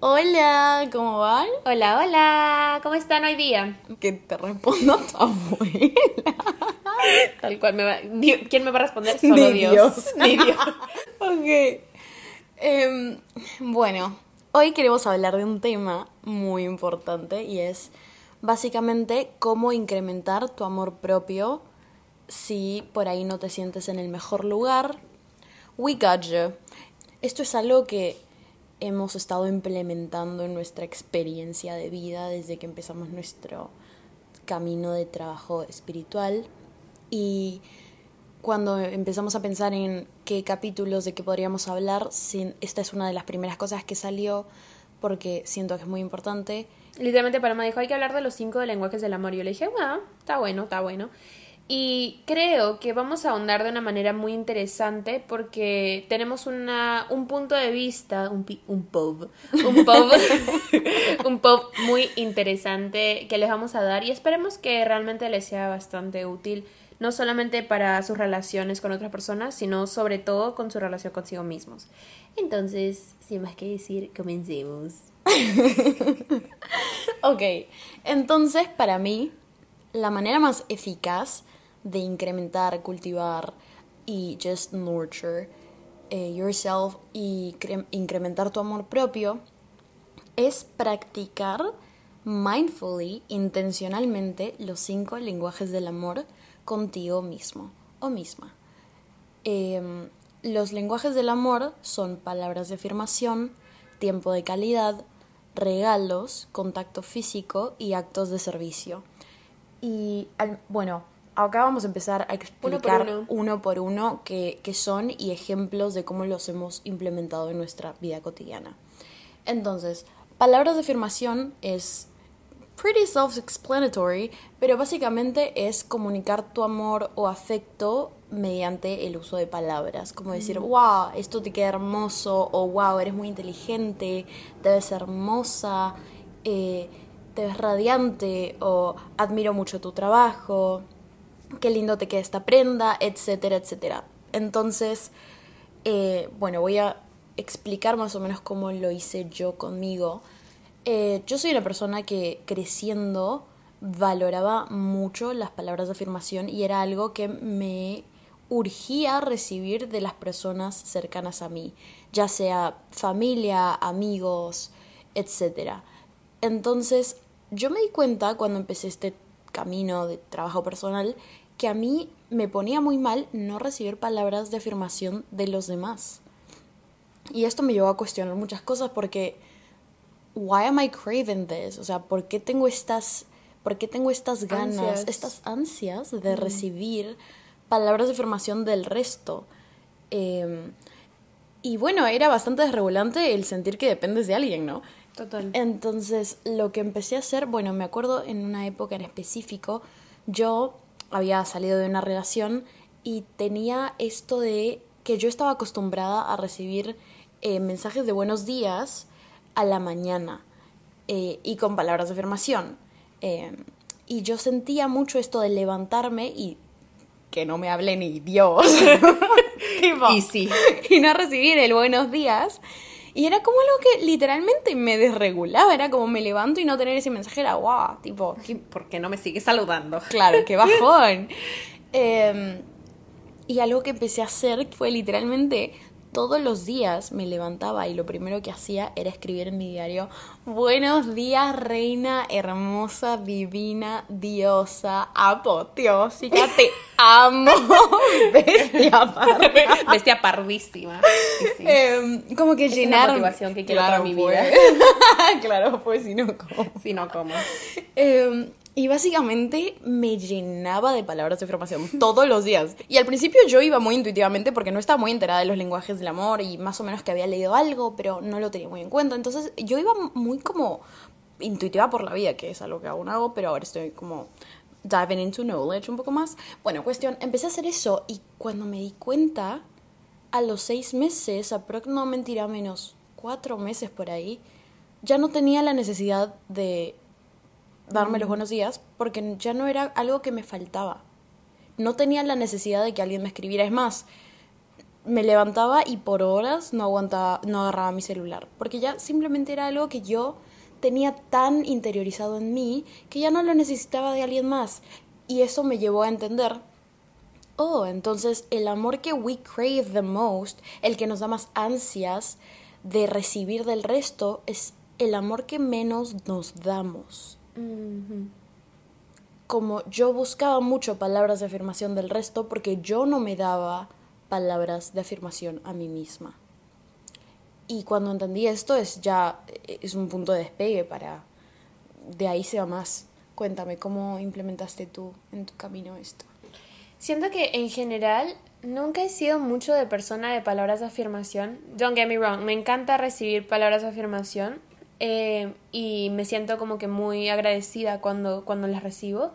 Hola, ¿cómo van? Hola, hola, ¿cómo están hoy día? Que te respondo a tu abuela. Tal cual me va... ¿Quién me va a responder? Solo Ni Dios. Dios. Ni Dios. ok. Em, bueno, hoy queremos hablar de un tema muy importante y es básicamente cómo incrementar tu amor propio si por ahí no te sientes en el mejor lugar. We got you. Esto es algo que hemos estado implementando en nuestra experiencia de vida desde que empezamos nuestro camino de trabajo espiritual y cuando empezamos a pensar en qué capítulos de qué podríamos hablar, esta es una de las primeras cosas que salió porque siento que es muy importante. Literalmente Paloma dijo, hay que hablar de los cinco lenguajes del amor. Yo le dije, bueno, está bueno, está bueno. Y creo que vamos a ahondar de una manera muy interesante porque tenemos una, un punto de vista, un, un pub, un pub, un pub muy interesante que les vamos a dar y esperemos que realmente les sea bastante útil, no solamente para sus relaciones con otras personas, sino sobre todo con su relación consigo mismos. Entonces, sin más que decir, comencemos. Ok, entonces para mí la manera más eficaz de incrementar, cultivar y just nurture eh, yourself y cre- incrementar tu amor propio es practicar mindfully, intencionalmente, los cinco lenguajes del amor contigo mismo o misma. Em, los lenguajes del amor son palabras de afirmación, tiempo de calidad, regalos, contacto físico y actos de servicio. Y bueno, acá vamos a empezar a explicar uno. uno por uno qué, qué son y ejemplos de cómo los hemos implementado en nuestra vida cotidiana. Entonces, palabras de afirmación es pretty self-explanatory, pero básicamente es comunicar tu amor o afecto mediante el uso de palabras, como decir, wow, esto te queda hermoso, o wow, eres muy inteligente, te ves hermosa, eh, te ves radiante, o admiro mucho tu trabajo, qué lindo te queda esta prenda, etcétera, etcétera. Entonces, eh, bueno, voy a explicar más o menos cómo lo hice yo conmigo. Eh, yo soy una persona que creciendo valoraba mucho las palabras de afirmación y era algo que me urgía recibir de las personas cercanas a mí, ya sea familia, amigos, etc. Entonces, yo me di cuenta cuando empecé este camino de trabajo personal que a mí me ponía muy mal no recibir palabras de afirmación de los demás. Y esto me llevó a cuestionar muchas cosas porque why am I craving this? O sea, ¿por qué tengo estas por qué tengo estas ganas, Ansias. estas ansias de recibir palabras de afirmación del resto? Eh, y bueno, era bastante desregulante el sentir que dependes de alguien, ¿no? Total. Entonces, lo que empecé a hacer, bueno, me acuerdo en una época en específico, yo había salido de una relación y tenía esto de que yo estaba acostumbrada a recibir eh, mensajes de buenos días a la mañana eh, y con palabras de afirmación. Eh, y yo sentía mucho esto de levantarme y que no me hable ni Dios. Tipo, Y sí. y no recibir el buenos días. Y era como algo que literalmente me desregulaba. Era como me levanto y no tener ese mensaje era guau, tipo, qué- ¿Por qué no me sigue saludando? claro, qué bajón. Em, y algo que empecé a hacer fue literalmente todos los días me levantaba y lo primero que hacía era escribir en mi diario, buenos días, reina hermosa, divina, diosa, apoteósica, te amo, bestia parda". Bestia. Sí, sí. Em, como que Es una llenar motivación que quiero para mi pues. vida. claro, pues si no como. Si no, ¿cómo? Em, y básicamente me llenaba de palabras de afirmación todos los días. Y al principio yo iba muy intuitivamente porque no estaba muy enterada de los lenguajes del amor y más o menos que había leído algo, pero no lo tenía muy en cuenta. Entonces yo iba muy como intuitiva por la vida, que es algo que aún hago, pero ahora estoy como diving into knowledge un poco más. Bueno, cuestión, empecé a hacer eso y cuando me di cuenta, a los seis meses, aproximadamente no mentirá menos, cuatro meses por ahí, ya no tenía la necesidad de darme los buenos días porque ya no era algo que me faltaba. No tenía la necesidad de que alguien me escribiera. Es más, me levantaba y por horas no aguantaba, no agarraba mi celular. Porque ya simplemente era algo que yo tenía tan interiorizado en mí que ya no lo necesitaba de alguien más. Y eso me llevó a entender, oh, entonces el amor que we crave the most, el que nos da más ansias de recibir del resto, es el amor que menos nos damos. Como yo buscaba mucho palabras de afirmación del resto porque yo no me daba palabras de afirmación a mí misma. Y cuando entendí esto es ya es un punto de despegue para de ahí se va más. Cuéntame cómo implementaste tú en tu camino esto. Siento que en general nunca he sido mucho de persona de palabras de afirmación. Don't get me wrong, me encanta recibir palabras de afirmación, eh, y me siento como que muy agradecida cuando, cuando las recibo.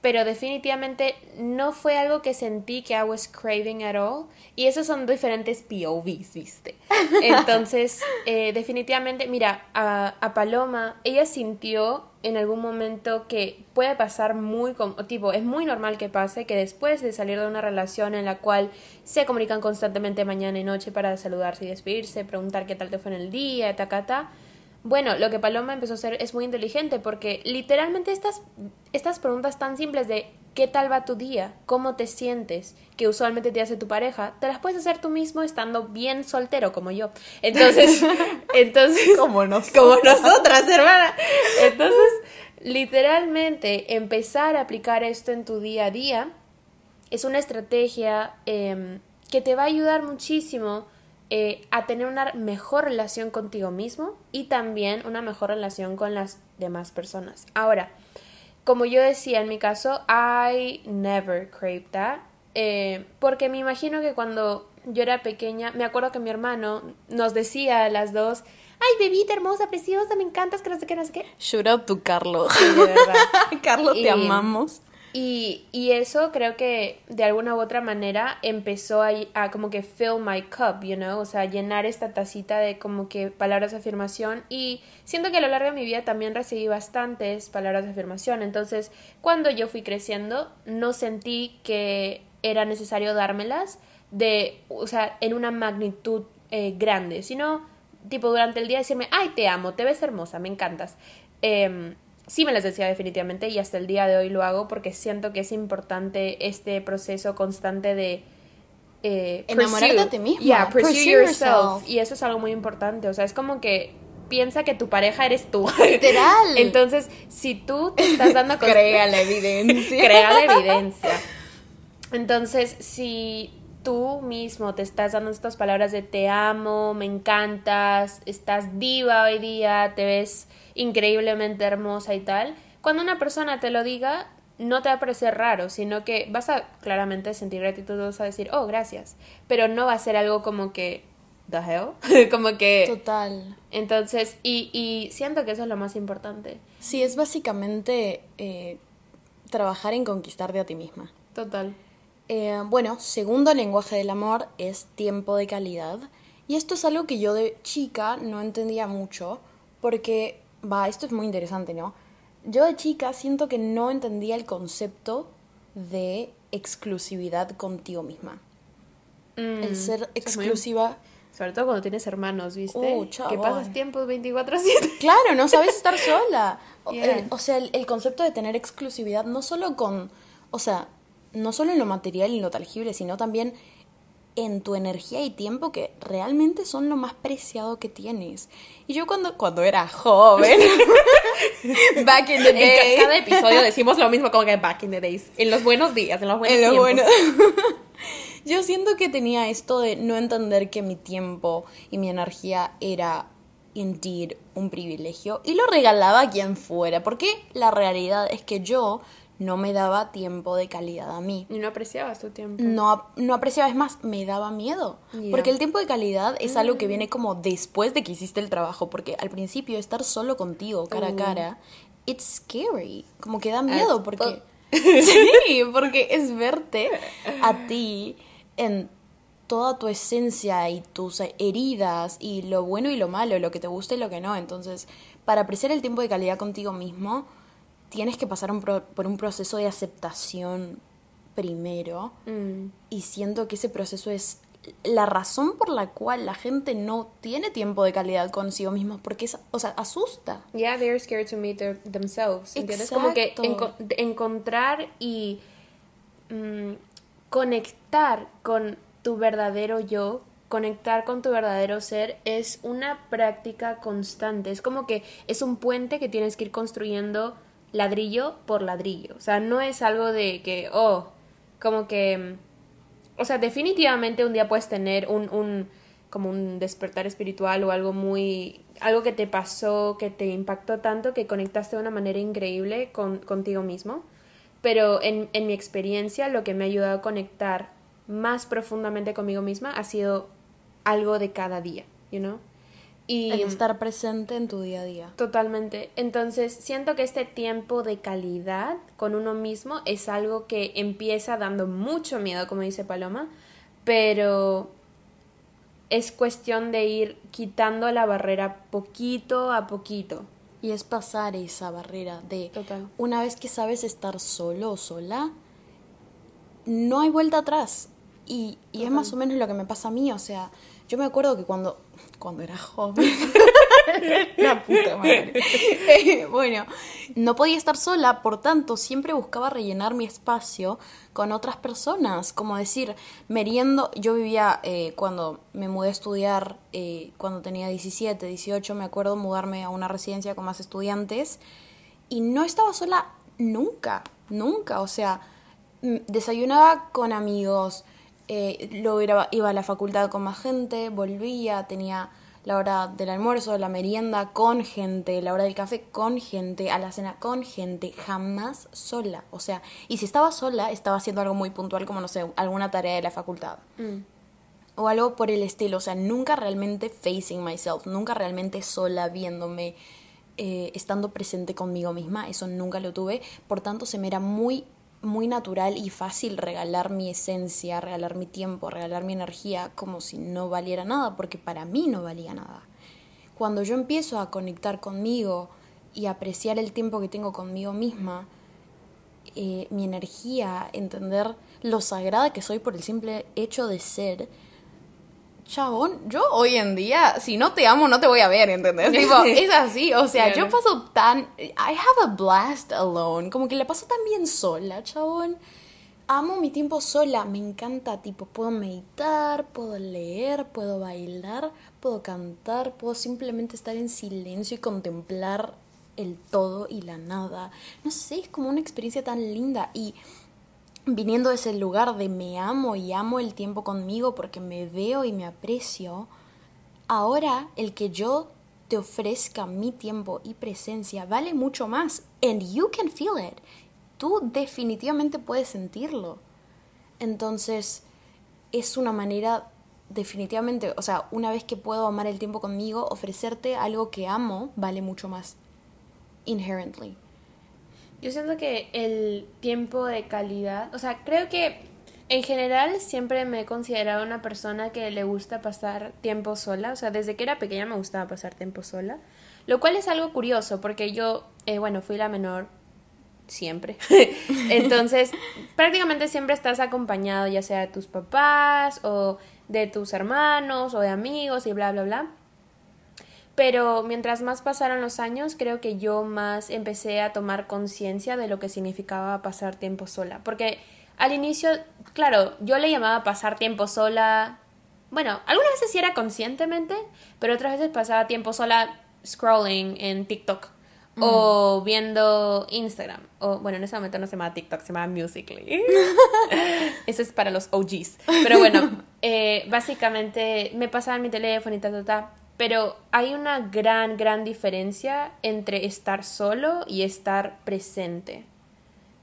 Pero definitivamente no fue algo que sentí que I was craving at all. Y esos son diferentes POVs, ¿viste? Entonces, eh, definitivamente, mira, a, a, Paloma, ella sintió en algún momento que puede pasar muy, como, tipo, es muy normal que pase que después de salir de una relación en la cual se comunican constantemente mañana y noche para saludarse y despedirse, preguntar qué tal te fue en el día, ta, ta, ta bueno, lo que Paloma empezó a hacer es muy inteligente porque literalmente estas, estas preguntas tan simples de ¿qué tal va tu día? ¿Cómo te sientes? Que usualmente te hace tu pareja, te las puedes hacer tú mismo estando bien soltero como yo. Entonces, entonces como nosotras, como nosotras, hermana. Entonces, literalmente empezar a aplicar esto en tu día a día es una estrategia em, que te va a ayudar muchísimo eh, a tener una mejor relación contigo mismo y también una mejor relación con las demás personas. Ahora, como yo decía en mi caso, I never craved that. Eh, porque me imagino que cuando yo era pequeña, me acuerdo que mi hermano nos decía a las dos, ay, bebita hermosa, preciosa, me encantas, que no sé qué, no sé qué. Shout out to Carlos. Carlos, te amamos. Y, y, eso creo que de alguna u otra manera empezó a, a, como que fill my cup, you know, o sea, llenar esta tacita de como que palabras de afirmación y siento que a lo largo de mi vida también recibí bastantes palabras de afirmación, entonces cuando yo fui creciendo no sentí que era necesario dármelas de, o sea, en una magnitud eh, grande, sino tipo durante el día decirme, ay, te amo, te ves hermosa, me encantas. Eh, sí me las decía definitivamente y hasta el día de hoy lo hago porque siento que es importante este proceso constante de eh, enamorarte de ti misma. Yeah, pursue, yourself. Y eso es algo muy importante. O sea, es como que piensa que tu pareja eres tú. Literal. Entonces, si tú te estás dando Crea la evidencia. Crea la evidencia. Entonces, si tú mismo te estás dando estas palabras de te amo, me encantas, estás diva hoy día, te ves increíblemente hermosa y tal, cuando una persona te lo diga, no te va a parecer raro, sino que vas a claramente sentir gratitud, vas a decir, oh, gracias, pero no va a ser algo como que, the hell, como que... Total. Entonces, y, y siento que eso es lo más importante. Sí, es básicamente eh, trabajar en conquistarte a ti misma. Total. Eh, bueno, segundo lenguaje del amor es tiempo de calidad. Y esto es algo que yo de chica no entendía mucho, porque va, esto es muy interesante, ¿no? Yo de chica siento que no entendía el concepto de exclusividad contigo misma. el mm, ser exclusiva. Sobre todo cuando tienes hermanos, ¿viste? Uh, que pasas tiempo 24-7. Claro, no sabes estar sola. O, sea, el, el, concepto de tener exclusividad no solo con. O sea, no solo en lo material y en lo tangible, sino también en tu energía y tiempo que realmente son lo más preciado que tienes. Y yo cuando, cuando era joven, back in the days. En cada episodio decimos lo mismo como que back in the days. En los buenos días, en los buenos en yo siento que tenía esto de no entender que mi tiempo y mi energía era indeed un privilegio y lo regalaba a quien fuera, porque la realidad es que yo no me daba tiempo de calidad a mí. Y no apreciabas tu tiempo. No, no apreciaba, es más, me daba miedo. Porque el tiempo de calidad es algo Mm. que viene como después de que hiciste el trabajo. Porque al principio estar solo contigo, cara a Uh. cara, it's scary. Como que da miedo As porque... sí, porque es verte a ti en toda tu esencia y tus heridas y lo bueno y lo malo, lo que te gusta y lo que no. Entonces, para apreciar el tiempo de calidad contigo mismo, tienes que pasar un pro- por un proceso de aceptación primero. Mm. Y siento que ese proceso es la razón por la cual la gente no tiene tiempo de calidad consigo mismo, porque es, o sea, asusta. Yeah, they're scared to meet their- themselves. ¿Entiendes? Como que Exacto. enco- encontrar y mm, conectar con tu verdadero yo, conectar con tu verdadero ser es una práctica constante. Es como que es un puente que tienes que ir construyendo ladrillo por ladrillo. O sea, no es algo de que, oh, como que... mm, O sea, definitivamente un día puedes tener un, un como un despertar espiritual o algo muy algo que te pasó, que te impactó tanto que conectaste de una manera increíble con, contigo mismo. Pero en, en mi experiencia lo que me ha ayudado a conectar más profundamente conmigo misma ha sido algo de cada día, you know? Y El estar presente en tu día a día. Totalmente. Entonces, siento que este tiempo de calidad con uno mismo es algo que empieza dando mucho miedo, como dice Paloma, pero es cuestión de ir quitando la barrera poquito a poquito. Y es pasar esa barrera de Total. una vez que sabes estar solo o sola, no hay vuelta atrás. Y, y es más o menos lo que me pasa a mí. O sea, yo me acuerdo que cuando, cuando era joven, la puta madre. Bueno, no podía estar sola, por tanto, siempre buscaba rellenar mi espacio con otras personas. Como decir, meriendo, yo vivía eh, cuando me mudé a estudiar, eh, cuando tenía 17, 18, me acuerdo mudarme a una residencia con más estudiantes y no estaba sola nunca, nunca. O sea, mm, desayunaba con amigos, eh, luego iba, iba a la facultad con más gente, volvía, tenía la hora del almuerzo, la merienda con gente, la hora del café con gente, a la cena con gente, jamás sola. O sea, y si estaba sola, estaba haciendo algo muy puntual como, no sé, alguna tarea de la facultad. O algo por el estilo, o sea, nunca realmente facing myself, nunca realmente sola viéndome, eh, estando presente conmigo misma, eso nunca lo tuve, por tanto se me era muy, muy natural y fácil regalar mi esencia, regalar mi tiempo, regalar mi energía como si no valiera nada, porque para mí no valía nada. Cuando yo empiezo a conectar conmigo y apreciar el tiempo que tengo conmigo misma, eh, mi energía, entender lo sagrada que soy por el simple hecho de ser, Chabón, yo hoy en día, si no te amo, no te voy a ver, ¿entendés? Tipo, es así, o sea, yo paso tan... I have a blast alone, como que la paso tan bien sola, chabón. Amo mi tiempo sola, me encanta, tipo, puedo meditar, puedo leer, puedo bailar, puedo cantar, puedo simplemente estar en silencio y contemplar el todo y la nada. No sé, es como una experiencia tan linda y viniendo de ese lugar de me amo y amo el tiempo conmigo porque me veo y me aprecio, ahora el que yo te ofrezca mi tiempo y presencia vale mucho más. And you can feel it. Tú definitivamente puedes sentirlo. Entonces, es una manera definitivamente, o sea, una vez que puedo amar el tiempo conmigo, ofrecerte algo que amo vale mucho más. Inherently. Yo siento que el tiempo de calidad, o sea, creo que en general siempre me he considerado una persona que le gusta pasar tiempo sola, o sea, desde que era pequeña me gustaba pasar tiempo sola, lo cual es algo curioso porque yo, eh, bueno, fui la menor siempre, entonces prácticamente siempre estás acompañado ya sea de tus papás o de tus hermanos o de amigos y bla, bla, bla. Pero mientras más pasaron los años, creo que yo más empecé a tomar conciencia de lo que significaba pasar tiempo sola. Porque al inicio, claro, yo le llamaba pasar tiempo sola. Bueno, algunas veces sí era conscientemente, pero otras veces pasaba tiempo sola scrolling en TikTok o viendo Instagram. O bueno, en ese momento no se llamaba TikTok, se llamaba Musically. Eso es para los OGs. Pero bueno, eh, básicamente me pasaba en mi teléfono y ta, ta, ta. Pero hay una gran, gran diferencia entre estar solo y estar presente.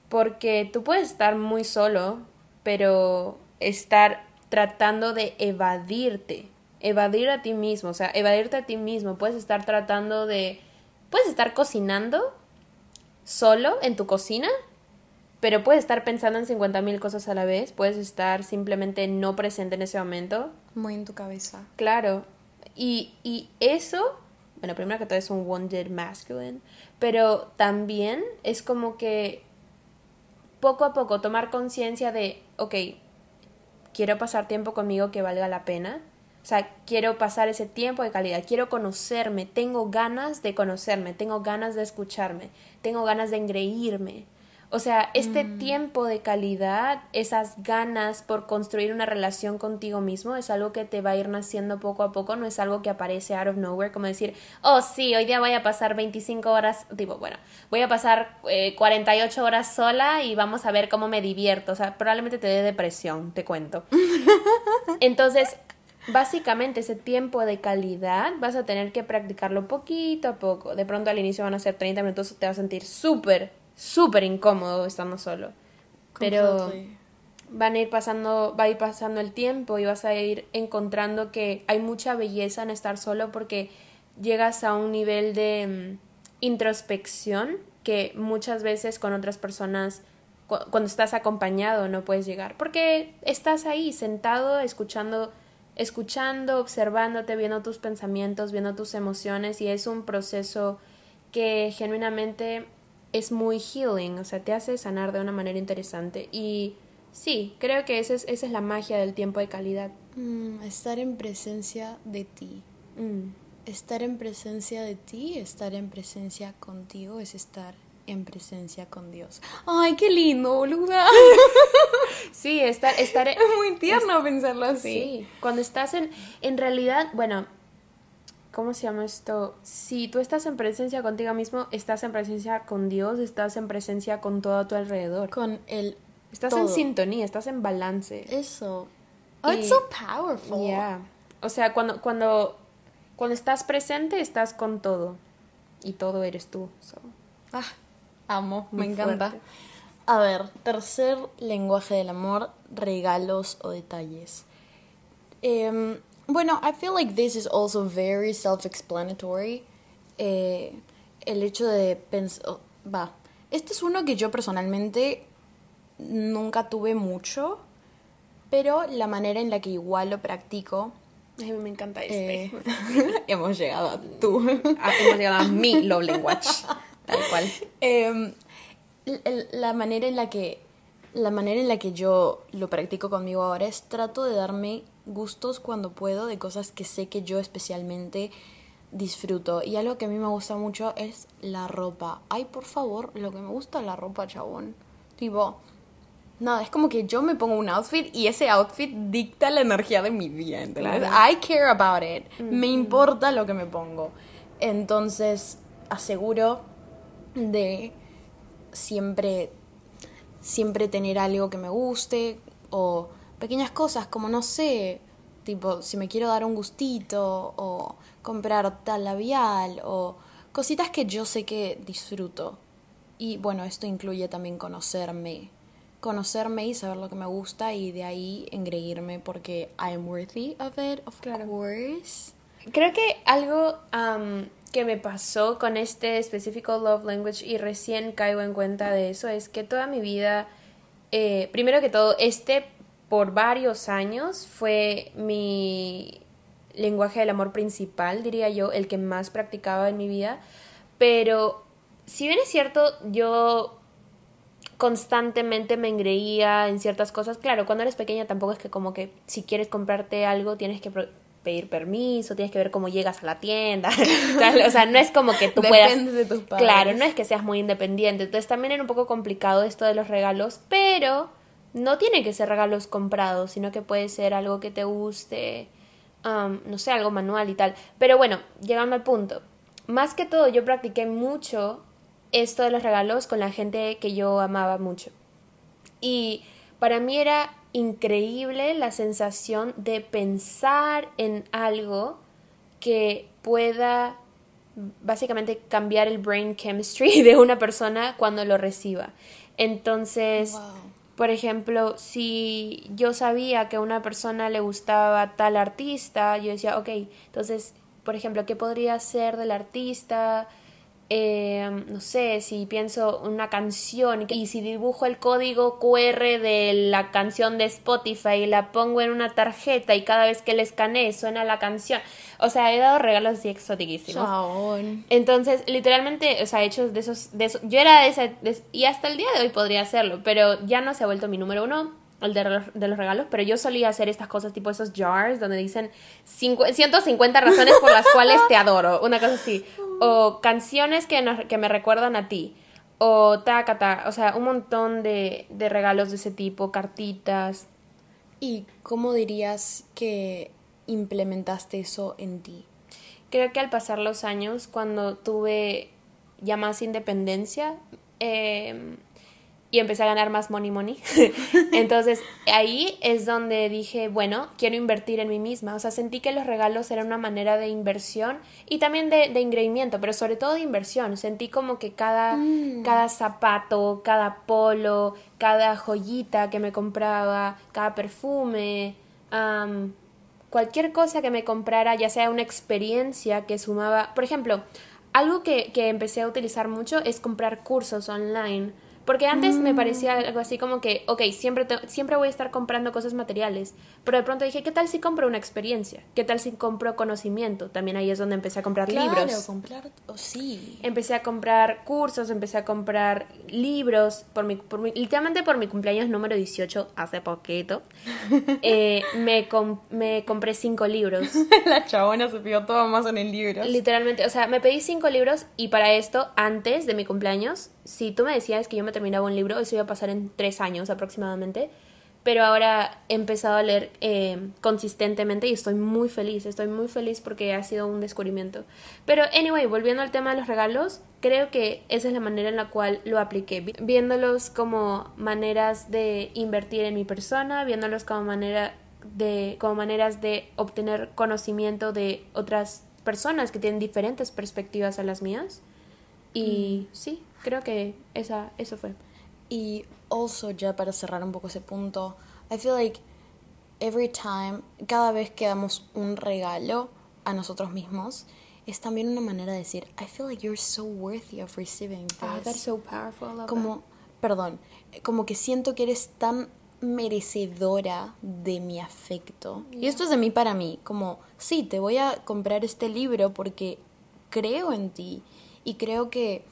Porque tú puedes estar muy solo, pero estar tratando de evadirte, evadir a ti mismo, o sea, evadirte a ti mismo. Puedes estar tratando de, puedes estar cocinando solo en tu cocina, pero puedes estar pensando en 50 mil cosas a la vez, puedes estar simplemente no presente en ese momento. Muy en tu cabeza. Claro. Y, y eso, bueno, primero que todo es un wounded masculine, pero también es como que poco a poco tomar conciencia de, ok, quiero pasar tiempo conmigo que valga la pena. O sea, quiero pasar ese tiempo de calidad, quiero conocerme, tengo ganas de conocerme, tengo ganas de escucharme, tengo ganas de engreírme. O sea, este Mm. tiempo de calidad, esas ganas por construir una relación contigo mismo, es algo que te va a ir naciendo poco a poco, no es algo que aparece out of nowhere, como decir, oh sí, hoy día voy a pasar 25 horas, tipo, bueno, voy a pasar eh, 48 horas sola y vamos a ver cómo me divierto. O sea, probablemente te dé depresión, te cuento. Entonces, básicamente ese tiempo de calidad vas a tener que practicarlo poquito a poco. De pronto al inicio van a ser 30 minutos, te vas a sentir súper, súper incómodo estando solo. Pero van a ir pasando, va a ir pasando el tiempo y vas a ir encontrando que hay mucha belleza en estar solo porque llegas a un nivel de mm, introspección que muchas veces con otras personas cu- cuando estás acompañado no puedes llegar porque estás ahí sentado escuchando escuchando observándote viendo tus pensamientos viendo tus emociones y es un proceso que genuinamente es muy healing, o sea, te hace sanar de una manera interesante. Y sí, creo que esa es, esa es la magia del tiempo de calidad. Mm, estar en presencia de ti. Mm, Estar en presencia de ti, estar en presencia contigo, es estar en presencia con Dios. Ay, qué lindo, boluda. Sí, estar, estar Es muy tierno pensarlo así. Sí, cuando estás en, en realidad, bueno, ¿cómo se llama esto? Si tú estás en presencia contigo mismo, estás en presencia con Dios, estás en presencia con todo a tu alrededor. Con el Estás en todo. sintonía, estás en balance. Eso. Oh, it's Y- so powerful. Yeah. O sea, cuando, cuando, cuando estás presente, estás con todo. Y todo eres tú. so. Ah, amo, Muy me encanta. fuerte. A ver, tercer lenguaje del amor, regalos o detalles. Em, bueno, I feel like this is also very self-explanatory. Eh, el hecho de pensar... va, este es uno que yo personalmente nunca tuve mucho, pero la manera en la que igual lo practico... Ay, me encanta este. eh, hemos llegado a tú. Ah, hemos llegado a mi love language. Tal cual. Em, la manera en la que la manera en la que yo lo practico conmigo ahora es trato de darme gustos cuando puedo de cosas que sé que yo especialmente disfruto. Y algo que a mí me gusta mucho es la ropa. Ay por favor lo que me gusta es la ropa chabón. Tipo nada es como que yo me pongo un outfit y ese outfit dicta la energía de mi día ¿entendés? Claro. I care about it. Me importa lo que me pongo. Entonces aseguro de siempre siempre tener algo que me guste o pequeñas cosas como no sé tipo si me quiero dar un gustito o comprar tal labial o cositas que yo sé que disfruto y bueno esto incluye también conocerme conocerme y saber lo que me gusta y de ahí engreírme porque I'm worthy of it of Claro. course Creo que algo que me pasó con este específico love language y recién caigo en cuenta de eso es que toda mi vida, eh, primero que todo, este por varios años fue mi lenguaje del amor principal, diría yo, el que más practicaba en mi vida. Pero si bien es cierto, yo constantemente me engreía en ciertas cosas. Claro, cuando eres pequeña tampoco es que como que si quieres comprarte algo tienes que pedir permiso, tienes que ver cómo llegas a la tienda. O sea, no es como que tú puedas... Depende de tus padres. Claro, no es que seas muy independiente. Entonces también era un poco complicado esto de los regalos, pero no tiene que ser regalos comprados, sino que puede ser algo que te guste, um, no sé, algo manual y tal. Pero bueno, llegando al punto. Más que todo, yo practiqué mucho esto de los regalos con la gente que yo amaba mucho. Y para mí era increíble la sensación de pensar en algo que pueda básicamente cambiar el brain chemistry de una persona cuando lo reciba. Entonces. Por ejemplo, si yo sabía que a una persona le gustaba tal artista, yo decía, ok, entonces, por ejemplo, ¿qué podría ser del artista? Eh, no sé, si pienso una canción y si dibujo el código QR de la canción de Spotify y la pongo en una tarjeta y cada vez que le escanee suena la canción. O sea, he dado regalos así exotiquísimos. Chabón. Entonces, literalmente, o sea, hechos de esos, de esos- yo era de esa, de- y hasta el día de hoy podría hacerlo, pero ya no se ha vuelto mi número uno, el de, los- de los regalos, pero yo solía hacer estas cosas tipo esos jars donde dicen cincu- 150 razones por las cuales te adoro, una cosa así, o canciones que, nos- que me recuerdan a ti, o tacata, o sea, un montón de, de regalos de ese tipo, cartitas. ¿Y cómo dirías que implementaste eso en ti? Creo que al pasar los años, cuando tuve ya más independencia eh, y empecé a ganar más money money, entonces ahí es donde dije, bueno, quiero invertir en mí misma. O sea, sentí que los regalos eran una manera de inversión y también de, de engreimiento, pero sobre todo de inversión. Sentí como que cada, cada zapato, cada polo, cada joyita que me compraba, cada perfume, am, cualquier cosa que me comprara, ya sea una experiencia que sumaba, por ejemplo, algo que, que empecé a utilizar mucho es comprar cursos online. Porque antes me parecía algo así como que, ok, siempre, te- siempre voy a estar comprando cosas materiales, pero de pronto dije, ¿qué tal si compro una experiencia? ¿Qué tal si compro conocimiento? También ahí es donde empecé a comprar Claro, libros. comprar... oh, sí. Empecé a comprar cursos, empecé a comprar libros, por mi, por mi- literalmente por mi cumpleaños número 18, hace poquito, eh, me, com- me compré cinco libros. La chabona se pegó todo más en el libro. Literalmente, o sea, me pedí cinco libros y para esto, antes de mi cumpleaños, si tú me decías que yo me terminaba un libro, eso iba a pasar en tres años aproximadamente. Pero ahora he empezado a leer eh, consistentemente y estoy muy feliz, estoy muy feliz porque ha sido un descubrimiento. Pero, anyway, volviendo al tema de los regalos, creo que esa es la manera en la cual lo apliqué, vi- viéndolos como maneras de invertir en mi persona, viéndolos como, manera de, como maneras de obtener conocimiento de otras personas que tienen diferentes perspectivas a las mías. Y sí, creo que esa, eso fue. Y also, ya para cerrar un poco ese punto, I feel like every time, cada vez que damos un regalo a nosotros mismos, es también una manera de decir, I feel like you're so worthy of receiving this. Ah, that's so powerful. I love como, perdón, como que siento que eres tan merecedora de mi afecto. Y esto es de mí para mí, como, sí, te voy a comprar este libro porque creo en ti y creo que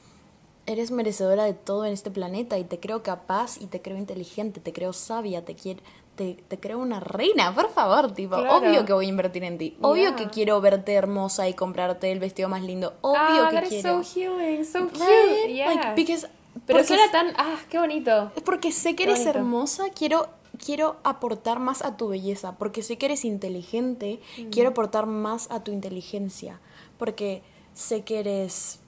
eres merecedora de todo en este planeta y te creo capaz y te creo inteligente, te creo sabia, te quiero... Te, te creo una reina, por favor, tipo, Claro. obvio que voy a invertir en ti, obvio Yeah. que quiero verte hermosa y comprarte el vestido más lindo, obvio ah, que quiero. so healing, so cute. Yeah. Like, because- Pero porque es- tan, ah, qué bonito. es porque sé que Qué eres bonito. hermosa, quiero, quiero aportar más a tu belleza, porque sé que eres inteligente, quiero aportar más a tu inteligencia, porque sé que eres,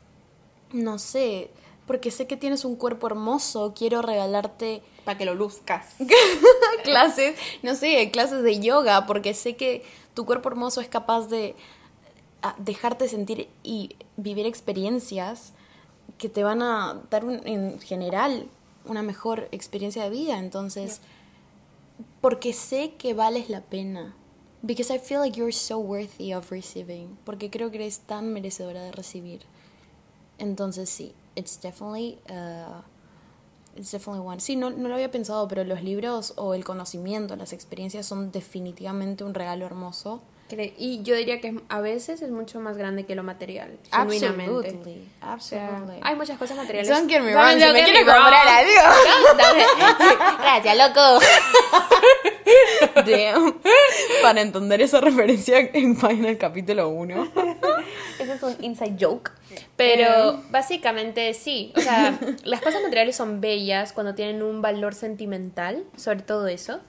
no sé, porque sé que tienes un cuerpo hermoso, quiero regalarte Para que lo luzcas. clases, no sé, clases de yoga, porque sé que tu cuerpo hermoso es capaz de ah, dejarte sentir y vivir experiencias que te van a dar un- en general una mejor experiencia de vida. Entonces, porque sé que vales la pena. Because I feel like you're so worthy of receiving. Porque creo que eres tan merecedora de recibir. Entonces sí, it's definitely, uh, it's definitely one. Sí, no, no lo había pensado, pero los libros o el conocimiento, las experiencias son definitivamente un regalo hermoso. Y yo diría que a veces es mucho más grande que lo material. Genuinamente. Absolutely, hay muchas cosas materiales. Don't get me wrong, si me me comprar algo. Gracias, loco. Damn. Para entender esa referencia, en página del capítulo 1. Ese es un inside joke. Pero básicamente sí. O sea, las cosas materiales son bellas cuando tienen un valor sentimental, sobre todo eso.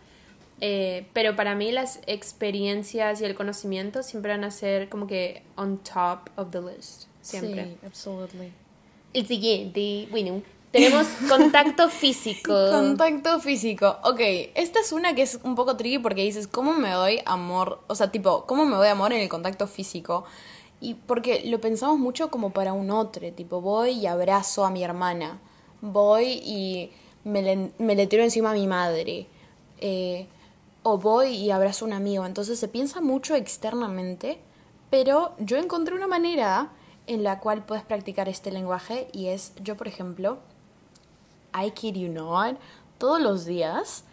Eh, pero para mí las experiencias y el conocimiento siempre van a ser como que on top of the list. Siempre. Sí, absolutely. El siguiente, bueno, tenemos contacto físico. Contacto físico. Ok, esta es una que es un poco tricky porque dices, ¿cómo me doy amor? O sea, tipo, ¿cómo me doy amor en el contacto físico? Y porque lo pensamos mucho como para un otro, tipo voy y abrazo a mi hermana, voy y me le, me le tiro encima a mi madre, eh, o voy y abrazo a un amigo. Entonces se piensa mucho externamente, pero yo encontré una manera en la cual puedes practicar este lenguaje y es, yo por ejemplo, I kid you not, todos los días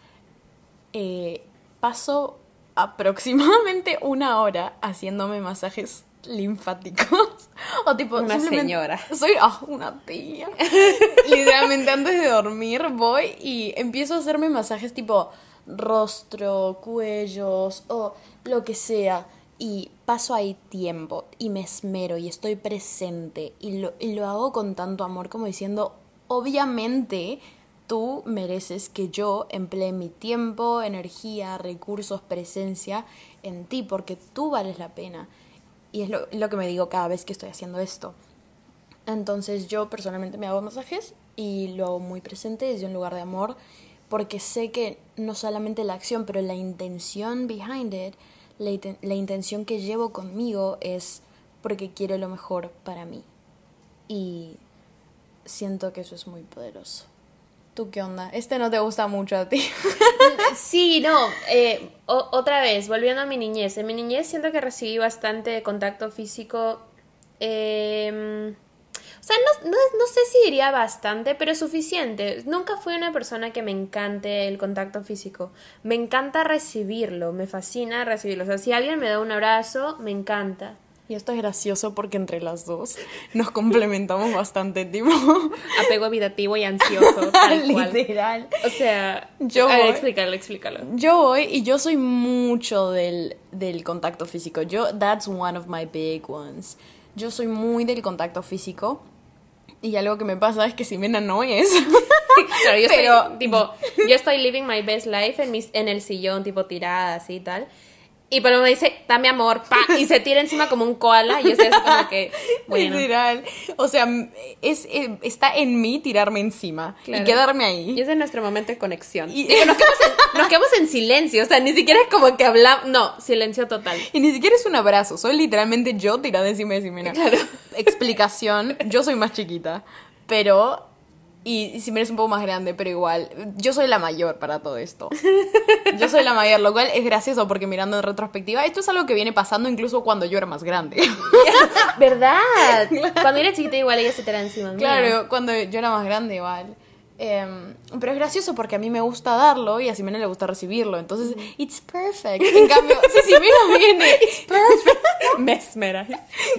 eh, paso aproximadamente una hora haciéndome masajes linfáticos o tipo Una señora. soy ah, una tía literalmente antes de dormir voy y empiezo a hacerme masajes tipo rostro cuellos o lo que sea y paso ahí tiempo y me esmero y estoy presente y lo, y lo hago con tanto amor como diciendo obviamente tú mereces que yo emplee mi tiempo, energía, recursos, presencia en ti, porque tú vales la pena. Y es lo, lo que me digo cada vez que estoy haciendo esto. Entonces yo personalmente me hago masajes y lo muy presente desde un lugar de amor, porque sé que no solamente la acción, pero la intención behind it, la, la intención que llevo conmigo es porque quiero lo mejor para mí. Y siento que eso es muy poderoso. ¿Tú qué onda? Este no te gusta mucho a ti. Sí, no, eh, otra vez, volviendo a mi niñez. En mi niñez siento que recibí bastante contacto físico. eh, o sea, no, no sé si diría bastante, pero suficiente. Nunca fui una persona que me encante el contacto físico. Me encanta recibirlo, me fascina recibirlo. O sea, si alguien me da un abrazo, me encanta. Y esto es gracioso porque entre las dos nos complementamos bastante, tipo. Apego evitativo y ansioso, tal cual. Literal. O sea, Yo a ver, voy- explícalo, explícalo. Yo voy y yo soy mucho del, del contacto físico. Yo, that's one of my big ones. Yo soy muy del contacto físico. Y algo que me pasa es que Simena no es. Claro, yo Pero- estoy, tipo, yo estoy living my best life en, mis, en el sillón, tipo, tirada, así y tal. Y pero me dice, dame amor, pa, y se tira encima como un koala, y yo estoy así como que, bueno. Literal. O sea, es, eh, está en mí tirarme encima Claro. y quedarme ahí. Y ese es nuestro momento de conexión. Y- Digo, nos quedamos, en, nos quedamos en silencio, o sea, ni siquiera es como que hablamos, no, silencio total. Y ni siquiera es un abrazo, soy literalmente yo tirada encima de Simena. Claro. Explicación, yo soy más chiquita, pero... Y Simena es un poco más grande, pero igual, yo soy la mayor para todo esto. Yo soy la mayor, lo cual es gracioso porque mirando en retrospectiva, esto es algo que viene pasando incluso cuando yo era más grande. ¿Verdad? Cuando era chiquita igual ella se tira encima. mía. Claro, cuando yo era más grande igual. Em, pero es gracioso porque a mí me gusta darlo y a Simena le gusta recibirlo. Entonces, it's perfect. En cambio, si Simena viene, it's perfect. Mesmerize.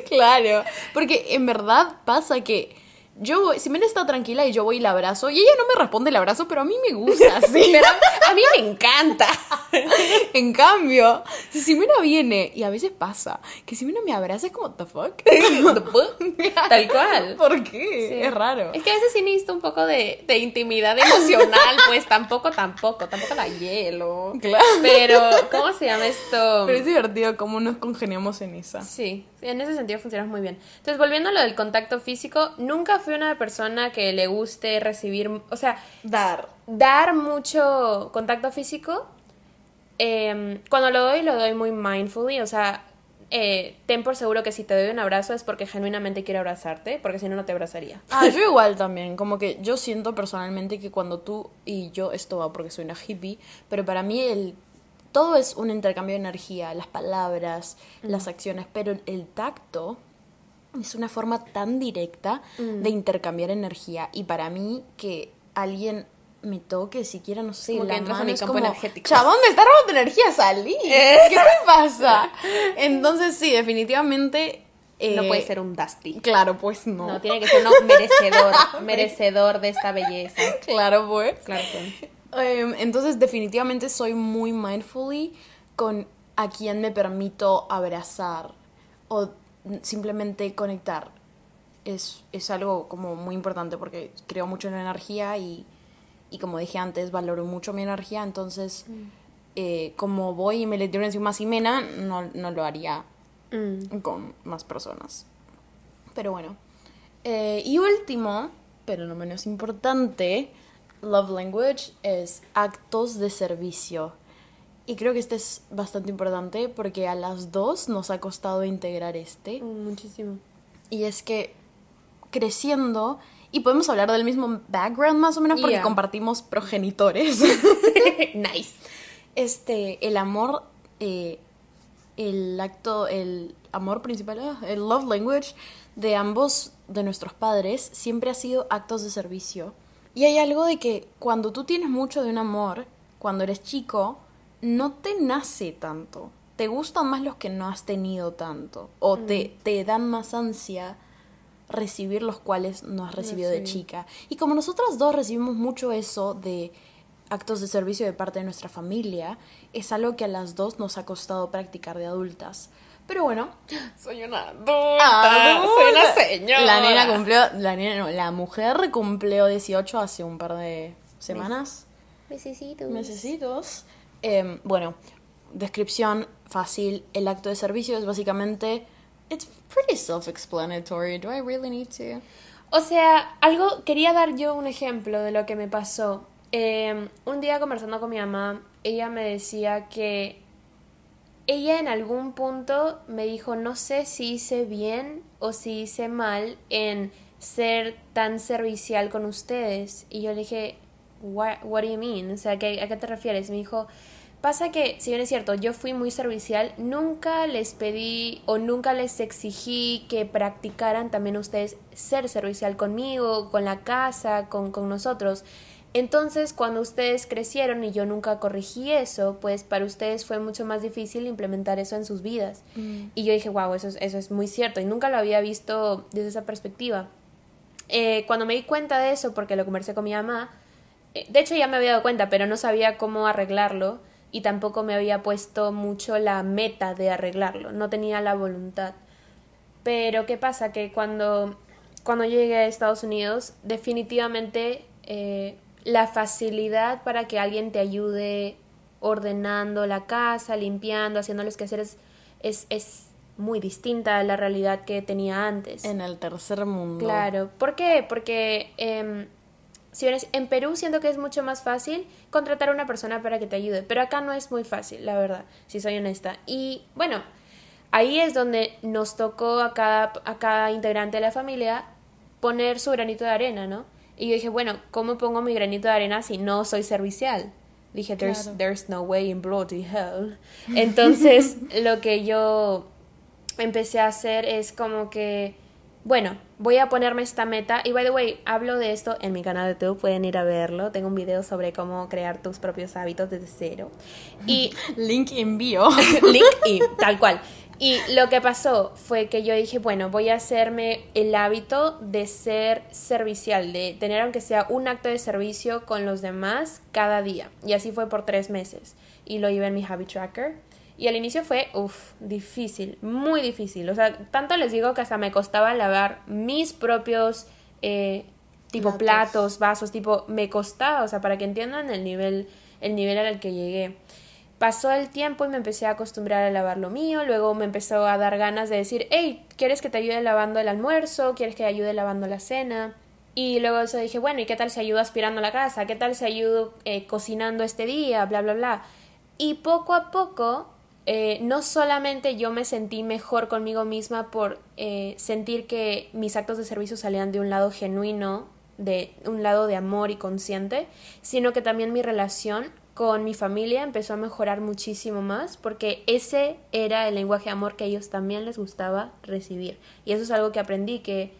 Claro, porque en verdad pasa que yo voy, Simena está tranquila y yo voy y la abrazo y ella no me responde el abrazo, pero a mí me gusta así. Pero a mí me encanta. en cambio, si Simena viene y a veces pasa que Simena me abraza es como the fuck. Tal cual. ¿Por qué? Sí. Es raro. Es que a veces sí necesito un poco de, de intimidad emocional, pues tampoco, tampoco, tampoco da hielo. Claro. Pero, ¿cómo se llama esto? Pero es divertido cómo nos congeniamos en esa. Sí, en ese sentido funcionas muy bien. Entonces, volviendo a lo del contacto físico, nunca fui una persona que le guste recibir, o sea, Dar. dar mucho contacto físico. eh, cuando lo doy, lo doy muy mindfully, o sea, eh, ten por seguro que si te doy un abrazo es porque genuinamente quiero abrazarte, porque si no, no te abrazaría. Ah, yo igual también, como que yo siento personalmente que cuando tú y yo, esto va porque soy una hippie, pero para mí el todo es un intercambio de energía, las palabras, las acciones, pero el tacto es una forma tan directa de intercambiar energía y para mí que alguien me toque siquiera no sé Como que la entras en mano es campo como, energético. chabón me está robando energía salí ¿qué te pasa? entonces sí definitivamente no eh, puede ser un Dusty. claro pues no, No, tiene que ser uno merecedor, merecedor de esta belleza. claro pues Claro que. Em, entonces definitivamente soy muy mindfully con a quien me permito abrazar o simplemente conectar. Es, es algo como muy importante porque creo mucho en la energía y, y como dije antes, valoro mucho mi energía. Entonces, eh, como voy y me le tiro encima a Ximena, no, no lo haría Mm. con más personas. Pero bueno. Eh, y último, pero no menos importante, love language es actos de servicio. Y creo que este es bastante importante porque a las dos nos ha costado integrar este. Mm, Muchísimo. Y es que creciendo, y podemos hablar del mismo background más o menos porque Yeah. compartimos progenitores. nice. este, el amor, eh, el acto, el amor principal, ah, el love language de ambos de nuestros padres siempre ha sido actos de servicio. Y hay algo de que cuando tú tienes mucho de un amor, cuando eres chico, no te nace tanto. Te gustan más los que no has tenido tanto. O te, te dan más ansia recibir los cuales no has recibido de sí. chica. Y como nosotras dos recibimos mucho eso de actos de servicio de parte de nuestra familia, es algo que a las dos nos ha costado practicar de adultas. Pero bueno, Soy una adulta. Soy una señora. La nena cumplió, la nena no, la mujer cumplió 18 hace un par de semanas, Necesito. mesecitos. Em, bueno, descripción fácil. El acto de servicio es básicamente, it's pretty self-explanatory. Do I really need to? O sea, algo, quería dar yo un ejemplo de lo que me pasó. Eh, un día conversando con mi mamá, ella me decía que ella en algún punto me dijo, no sé si hice bien o si hice mal en ser tan servicial con ustedes. Y yo le dije, what, what do you mean? O sea, ¿a qué, ¿a qué te refieres? Me dijo, pasa que, si bien es cierto, yo fui muy servicial, nunca les pedí o nunca les exigí que practicaran también ustedes ser servicial conmigo, con la casa, con, con nosotros. Entonces, cuando ustedes crecieron y yo nunca corregí eso, pues para ustedes fue mucho más difícil implementar eso en sus vidas. Y yo dije, wow, eso es, eso es muy cierto. Y nunca lo había visto desde esa perspectiva. Eh, cuando me di cuenta de eso, porque lo conversé con mi mamá, de hecho ya me había dado cuenta, pero no sabía cómo arreglarlo y tampoco me había puesto mucho la meta de arreglarlo, no tenía la voluntad. Pero ¿qué pasa? Que cuando, cuando llegué a Estados Unidos, definitivamente eh, la facilidad para que alguien te ayude ordenando la casa, limpiando, haciendo los quehaceres, es, es muy distinta a la realidad que tenía antes. En el tercer mundo. Claro. ¿Por qué? Porque em, si vienes en Perú siento que es mucho más fácil contratar a una persona para que te ayude, pero acá no es muy fácil, la verdad, si soy honesta. Y bueno, ahí es donde nos tocó a cada, a cada integrante de la familia poner su granito de arena, ¿no? Y yo dije, bueno, ¿cómo pongo mi granito de arena si no soy servicial? Dije, there's, Claro. there's no way in bloody hell. Entonces, lo que yo empecé a hacer es como que, bueno, voy a ponerme esta meta. Y by the way, hablo de esto en mi canal de YouTube, pueden ir a verlo. Tengo un video sobre cómo crear tus propios hábitos desde cero. Y Link en bio. link y tal cual. Y lo que pasó fue que yo dije, bueno, voy a hacerme el hábito de ser servicial, de tener aunque sea un acto de servicio con los demás cada día. Y así fue por tres meses. Y lo llevé en mi habit tracker. Y al inicio fue, uff, difícil, muy difícil. O sea, tanto les digo que hasta me costaba lavar mis propios, eh, tipo Platos. platos, vasos, tipo, me costaba, o sea, para que entiendan el nivel, el nivel al que llegué. Pasó el tiempo y me empecé a acostumbrar a lavar lo mío, luego me empezó a dar ganas de decir, hey, ¿quieres que te ayude lavando el almuerzo? ¿Quieres que te ayude lavando la cena? Y luego eso dije, bueno, ¿y qué tal si ayudo aspirando la casa? ¿Qué tal si ayudo eh, cocinando este día? Bla, bla, bla. Y poco a poco, eh, no solamente yo me sentí mejor conmigo misma por eh, sentir que mis actos de servicio salían de un lado genuino, de un lado de amor y consciente, sino que también mi relación con mi familia empezó a mejorar muchísimo más porque ese era el lenguaje de amor que a ellos también les gustaba recibir. Y eso es algo que aprendí que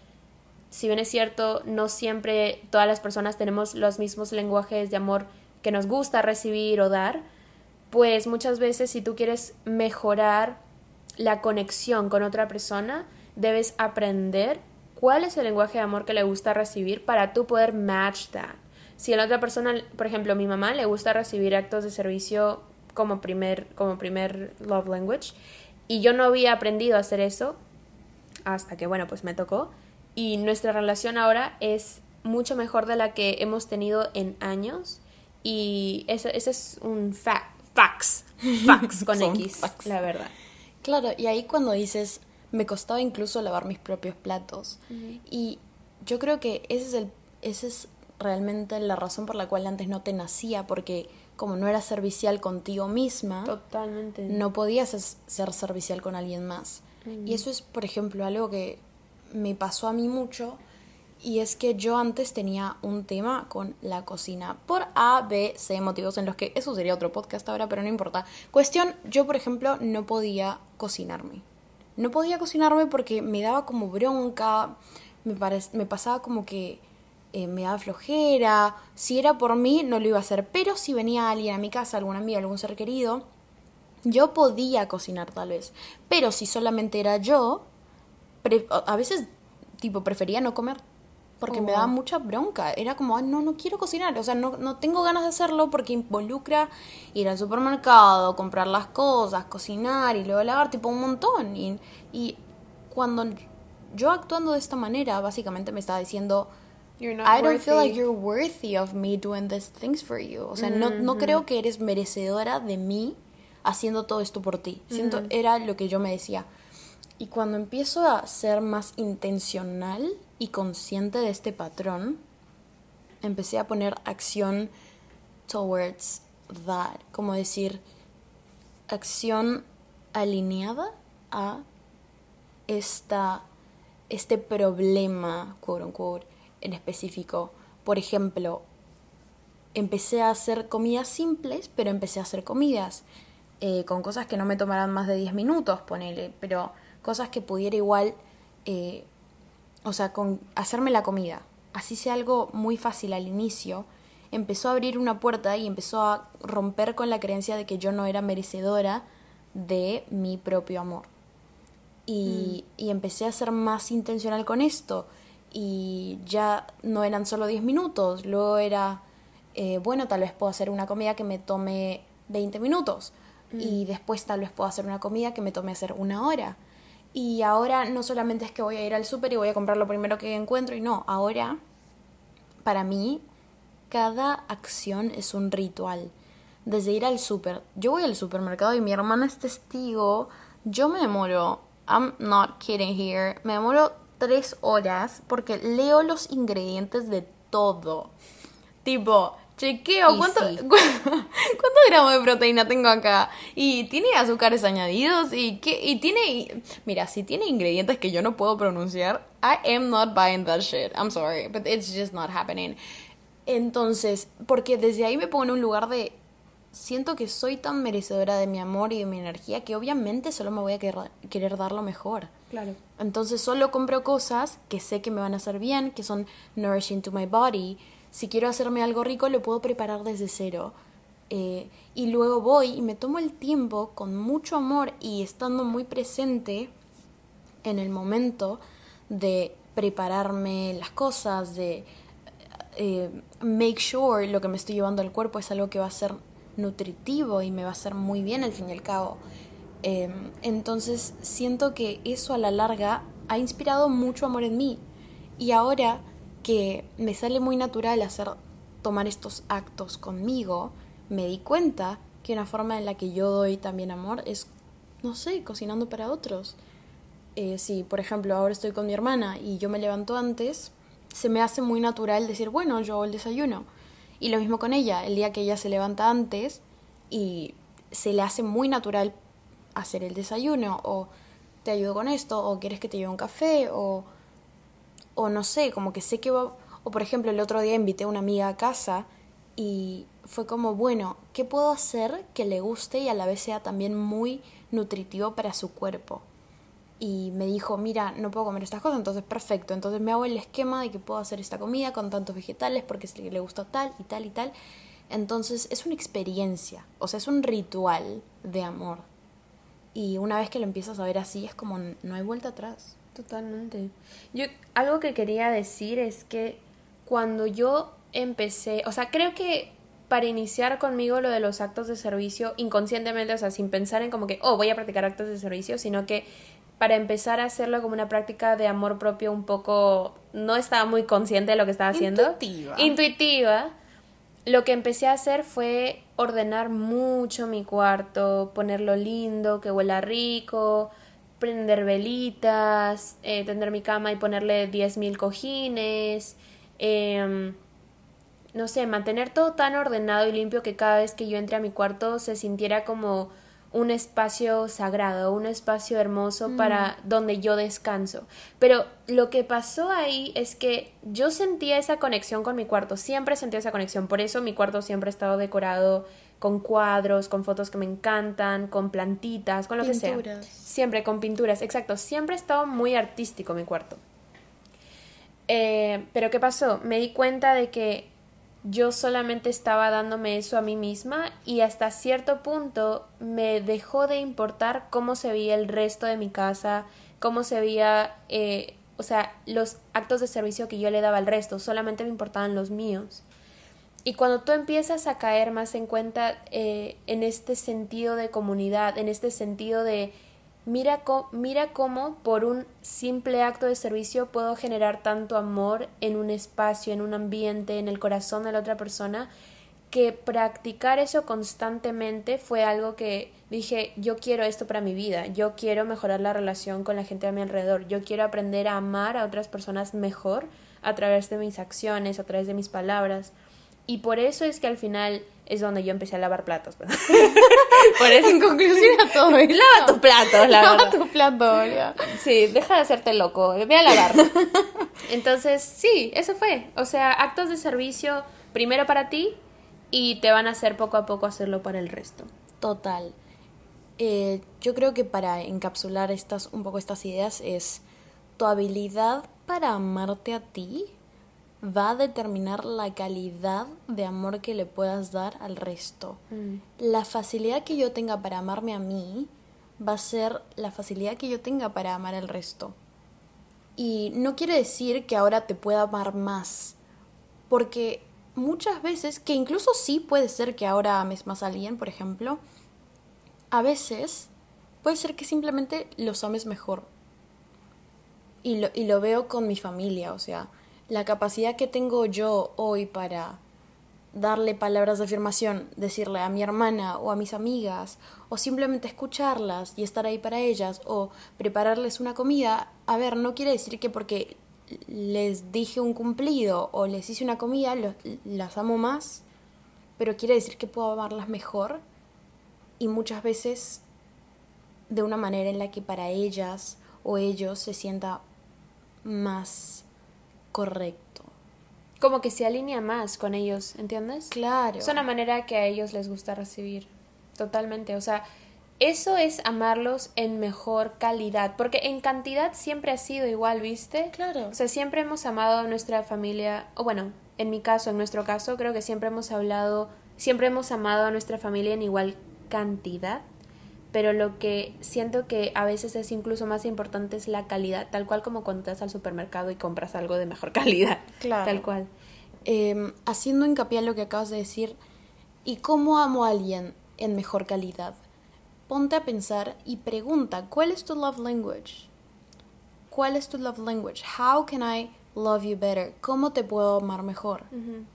si bien es cierto, no siempre todas las personas tenemos los mismos lenguajes de amor que nos gusta recibir o dar, pues muchas veces si tú quieres mejorar la conexión con otra persona, debes aprender cuál es el lenguaje de amor que le gusta recibir para tú poder match that. Si a la otra persona, por ejemplo, mi mamá le gusta recibir actos de servicio como primer, como primer love language, y yo no había aprendido a hacer eso hasta que, bueno, pues me tocó. Y nuestra relación ahora es mucho mejor de la que hemos tenido en años. Y ese, ese es un fa fax. Fax con Son X, facts. la verdad. Claro, y ahí cuando dices, me costaba incluso lavar mis propios platos. Y yo creo que ese es el, esa es realmente la razón por la cual antes no te nacía, porque como no eras servicial contigo misma, Totalmente. no podías ser servicial con alguien más. Y eso es, por ejemplo, algo que me pasó a mí mucho. Y es que yo antes tenía un tema con la cocina. Por A, B, C motivos en los que eso sería otro podcast ahora, pero no importa. Cuestión, yo por ejemplo no podía cocinarme. No podía cocinarme porque me daba como bronca, me, me pasaba como que eh, me daba flojera. Si era por mí, no lo iba a hacer. Pero si venía alguien a mi casa, alguna amiga, algún ser querido, yo podía cocinar tal vez. Pero si solamente era yo, a veces tipo prefería no comer. Porque me Oh. daba mucha bronca. Era como, "Ay, no, no quiero cocinar. O sea, no, no tengo ganas de hacerlo porque involucra ir al supermercado, comprar las cosas, cocinar y luego lavar, tipo un montón. Y, y cuando yo actuando de esta manera, básicamente me estaba diciendo, I don't feel worthy. like you're worthy of me doing these things for you. O sea, no, no creo que eres merecedora de mí haciendo todo esto por ti. Siento, era lo que yo me decía. Y cuando empiezo a ser más intencional y consciente de este patrón, empecé a poner acción towards that. Como decir, acción alineada a esta, este problema, quote unquote, en específico. Por ejemplo, empecé a hacer comidas simples, pero empecé a hacer comidas eh, con cosas que no me tomaran más de 10 minutos, ponele, pero cosas que pudiera igual, eh, o sea, con hacerme la comida. Así sea algo muy fácil al inicio, empezó a abrir una puerta y empezó a romper con la creencia de que yo no era merecedora de mi propio amor. Y, y empecé a ser más intencional con esto. Y ya no eran solo 10 minutos, luego era, eh, bueno, tal vez puedo hacer una comida que me tome 20 minutos. Y después tal vez puedo hacer una comida que me tome hacer una hora. Y ahora no solamente es que voy a ir al súper y voy a comprar lo primero que encuentro, y no, ahora, para mí, cada acción es un ritual. Desde ir al súper, yo voy al supermercado y mi hermana es testigo, yo me demoro, I'm not kidding here, me demoro tres horas porque leo los ingredientes de todo. Tipo, chequeo cuánto, sí. cu- cuántos gramos de proteína tengo acá y tiene azúcares añadidos y qué y tiene mira si tiene ingredientes que yo no puedo pronunciar I am not buying that shit I'm sorry but it's just not happening entonces porque desde ahí me pongo en un lugar de siento que soy tan merecedora de mi amor y de mi energía que obviamente solo me voy a querer, querer dar lo mejor Claro. entonces solo compro cosas que sé que me van a hacer bien, que son nourishing to my body. Si quiero hacerme algo rico, lo puedo preparar desde cero. Eh, y luego voy y me tomo el tiempo con mucho amor y estando muy presente en el momento de prepararme las cosas, de eh, make sure lo que me estoy llevando al cuerpo es algo que va a ser nutritivo y me va a hacer muy bien al fin y al cabo. Eh, entonces siento que eso a la larga ha inspirado mucho amor en mí. Y ahora que me sale muy natural hacer tomar estos actos conmigo, me di cuenta que una forma en la que yo doy también amor es, no sé, cocinando para otros. Eh, si, por ejemplo, ahora estoy con mi hermana y yo me levanto antes, se me hace muy natural decir, bueno, yo hago el desayuno. Y lo mismo con ella, el día que ella se levanta antes y se le hace muy natural hacer el desayuno o te ayudo con esto o quieres que te lleve un café o o no sé, como que sé que va o por ejemplo el otro día invité a una amiga a casa y fue como, bueno, ¿qué puedo hacer que le guste y a la vez sea también muy nutritivo para su cuerpo? Y me dijo, mira, no puedo comer estas cosas, entonces perfecto, entonces me hago el esquema de que puedo hacer esta comida con tantos vegetales porque le gusta tal y tal y tal. Entonces es una experiencia, o sea, es un ritual de amor. Y una vez que lo empiezas a ver así, es como no hay vuelta atrás. Totalmente. Yo algo que quería decir es que cuando yo empecé, o sea, creo que para iniciar conmigo lo de los actos de servicio inconscientemente, o sea, sin pensar en como que, oh, voy a practicar actos de servicio, sino que para empezar a hacerlo como una práctica de amor propio un poco, no estaba muy consciente de lo que estaba haciendo. Intuitiva. Intuitiva. Lo que empecé a hacer fue ordenar mucho mi cuarto, ponerlo lindo, que huela rico, prender velitas, eh, tender mi cama y ponerle 10.000 cojines, em, no sé, mantener todo tan ordenado y limpio que cada vez que yo entre a mi cuarto se sintiera como un espacio sagrado, un espacio hermoso Mm. para donde yo descanso. Pero lo que pasó ahí es que yo sentía esa conexión con mi cuarto, siempre sentí esa conexión, por eso mi cuarto siempre ha estado decorado con cuadros, con fotos que me encantan, con plantitas, con lo que sea. Siempre con pinturas, exacto, siempre ha estado muy artístico mi cuarto. Eh, pero ¿qué pasó? Me di cuenta de que yo solamente estaba dándome eso a mí misma y hasta cierto punto me dejó de importar cómo se veía el resto de mi casa, cómo se veía, eh, o sea, los actos de servicio que yo le daba al resto, solamente me importaban los míos. Y cuando tú empiezas a caer más en cuenta eh, en este sentido de comunidad, en este sentido de mira, mira cómo por un simple acto de servicio puedo generar tanto amor en un espacio, en un ambiente, en el corazón de la otra persona, que practicar eso constantemente fue algo que dije, yo quiero esto para mi vida, yo quiero mejorar la relación con la gente a mi alrededor, yo quiero aprender a amar a otras personas mejor a través de mis acciones, a través de mis palabras. Y por eso es que al final es donde yo empecé a lavar platos. Por eso, en conclusión a todo esto. Lava tus platos, la Lava verdad. tu plato, Olga. Sí, deja de hacerte loco, ve a lavar. Entonces, sí, eso fue. O sea, actos de servicio primero para ti y te van a hacer poco a poco hacerlo para el resto. Total. Eh, yo creo que para encapsular estas, un poco estas ideas es tu habilidad para amarte a ti va a determinar la calidad de amor que le puedas dar al resto. La facilidad que yo tenga para amarme a mí va a ser la facilidad que yo tenga para amar al resto. Y no quiere decir que ahora te pueda amar más, porque muchas veces, que incluso sí puede ser que ahora ames más a alguien, por ejemplo, a veces puede ser que simplemente los ames mejor. Y lo, y lo veo con mi familia, o sea, la capacidad que tengo yo hoy para darle palabras de afirmación, decirle a mi hermana o a mis amigas, o simplemente escucharlas y estar ahí para ellas, o prepararles una comida, a ver, no quiere decir que porque les dije un cumplido o les hice una comida, las amo más, pero quiere decir que puedo amarlas mejor y muchas veces de una manera en la que para ellas o ellos se sienta más correcto. Como que se alinea más con ellos, ¿entiendes? Claro. Es una manera que a ellos les gusta recibir. Totalmente. O sea, eso es amarlos en mejor calidad. Porque en cantidad siempre ha sido igual, ¿viste? Claro. O sea, siempre hemos amado a nuestra familia. O bueno, en mi caso, en nuestro caso, creo que siempre hemos hablado. Siempre hemos amado a nuestra familia en igual cantidad. Pero lo que siento que a veces es incluso más importante es la calidad, tal cual como cuando te vas al supermercado y compras algo de mejor calidad. Claro. Tal cual. Eh, haciendo hincapié en lo que acabas de decir, ¿y cómo amo a alguien en mejor calidad? Ponte a pensar y pregunta, ¿cuál es tu love language? ¿Cuál es tu love language? How can I love you better? ¿Cómo te puedo amar mejor?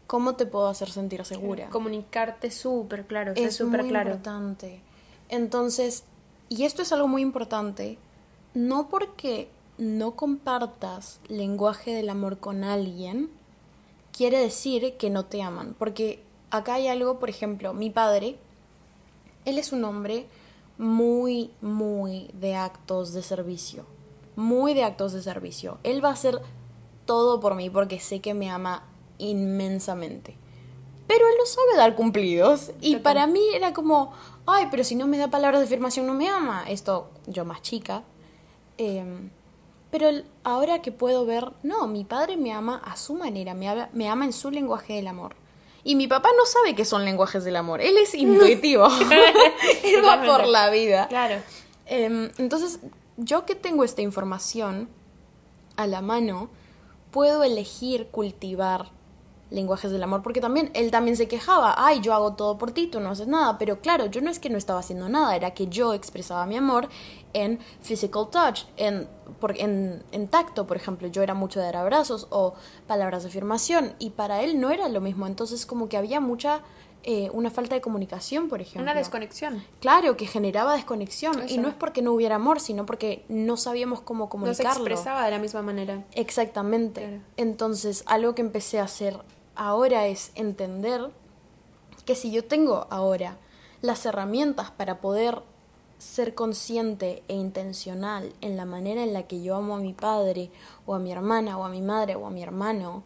¿Cómo te puedo hacer sentir segura? Comunicarte súper claro, es súper claro. importante. Entonces, y esto es algo muy importante, no porque no compartas lenguaje del amor con alguien, quiere decir que no te aman. Porque acá hay algo, por ejemplo, mi padre, él es un hombre muy, muy de actos de servicio. Muy de actos de servicio. Él va a hacer todo por mí porque sé que me ama inmensamente. Pero él no sabe dar cumplidos. Y Total. para mí era como, ay, pero si no me da palabras de afirmación no me ama. Esto yo más chica. Em, pero ahora que puedo ver, no, mi padre me ama a su manera, me, habla- me ama en su lenguaje del amor. Y mi papá no sabe que son lenguajes del amor, él es intuitivo, él va por la vida. Claro. Em, entonces, yo que tengo esta información a la mano, puedo elegir cultivar lenguajes del amor, porque también él también se quejaba, ay, yo hago todo por ti, tú no haces nada, pero claro, yo no es que no estaba haciendo nada, era que yo expresaba mi amor en physical touch, en, por- en, en tacto, por ejemplo, yo era mucho de dar abrazos o palabras de afirmación, y para él no era lo mismo, entonces como que había mucha, eh, una falta de comunicación, por ejemplo. Una desconexión. Claro, que generaba desconexión. Y no es porque no hubiera amor, sino porque no sabíamos cómo No se comunicarlo. expresaba de la misma manera. Exactamente. Claro. Entonces, algo que empecé a hacer ahora es entender que si yo tengo ahora las herramientas para poder ser consciente e intencional en la manera en la que yo amo a mi padre o a mi hermana o a mi madre o a mi hermano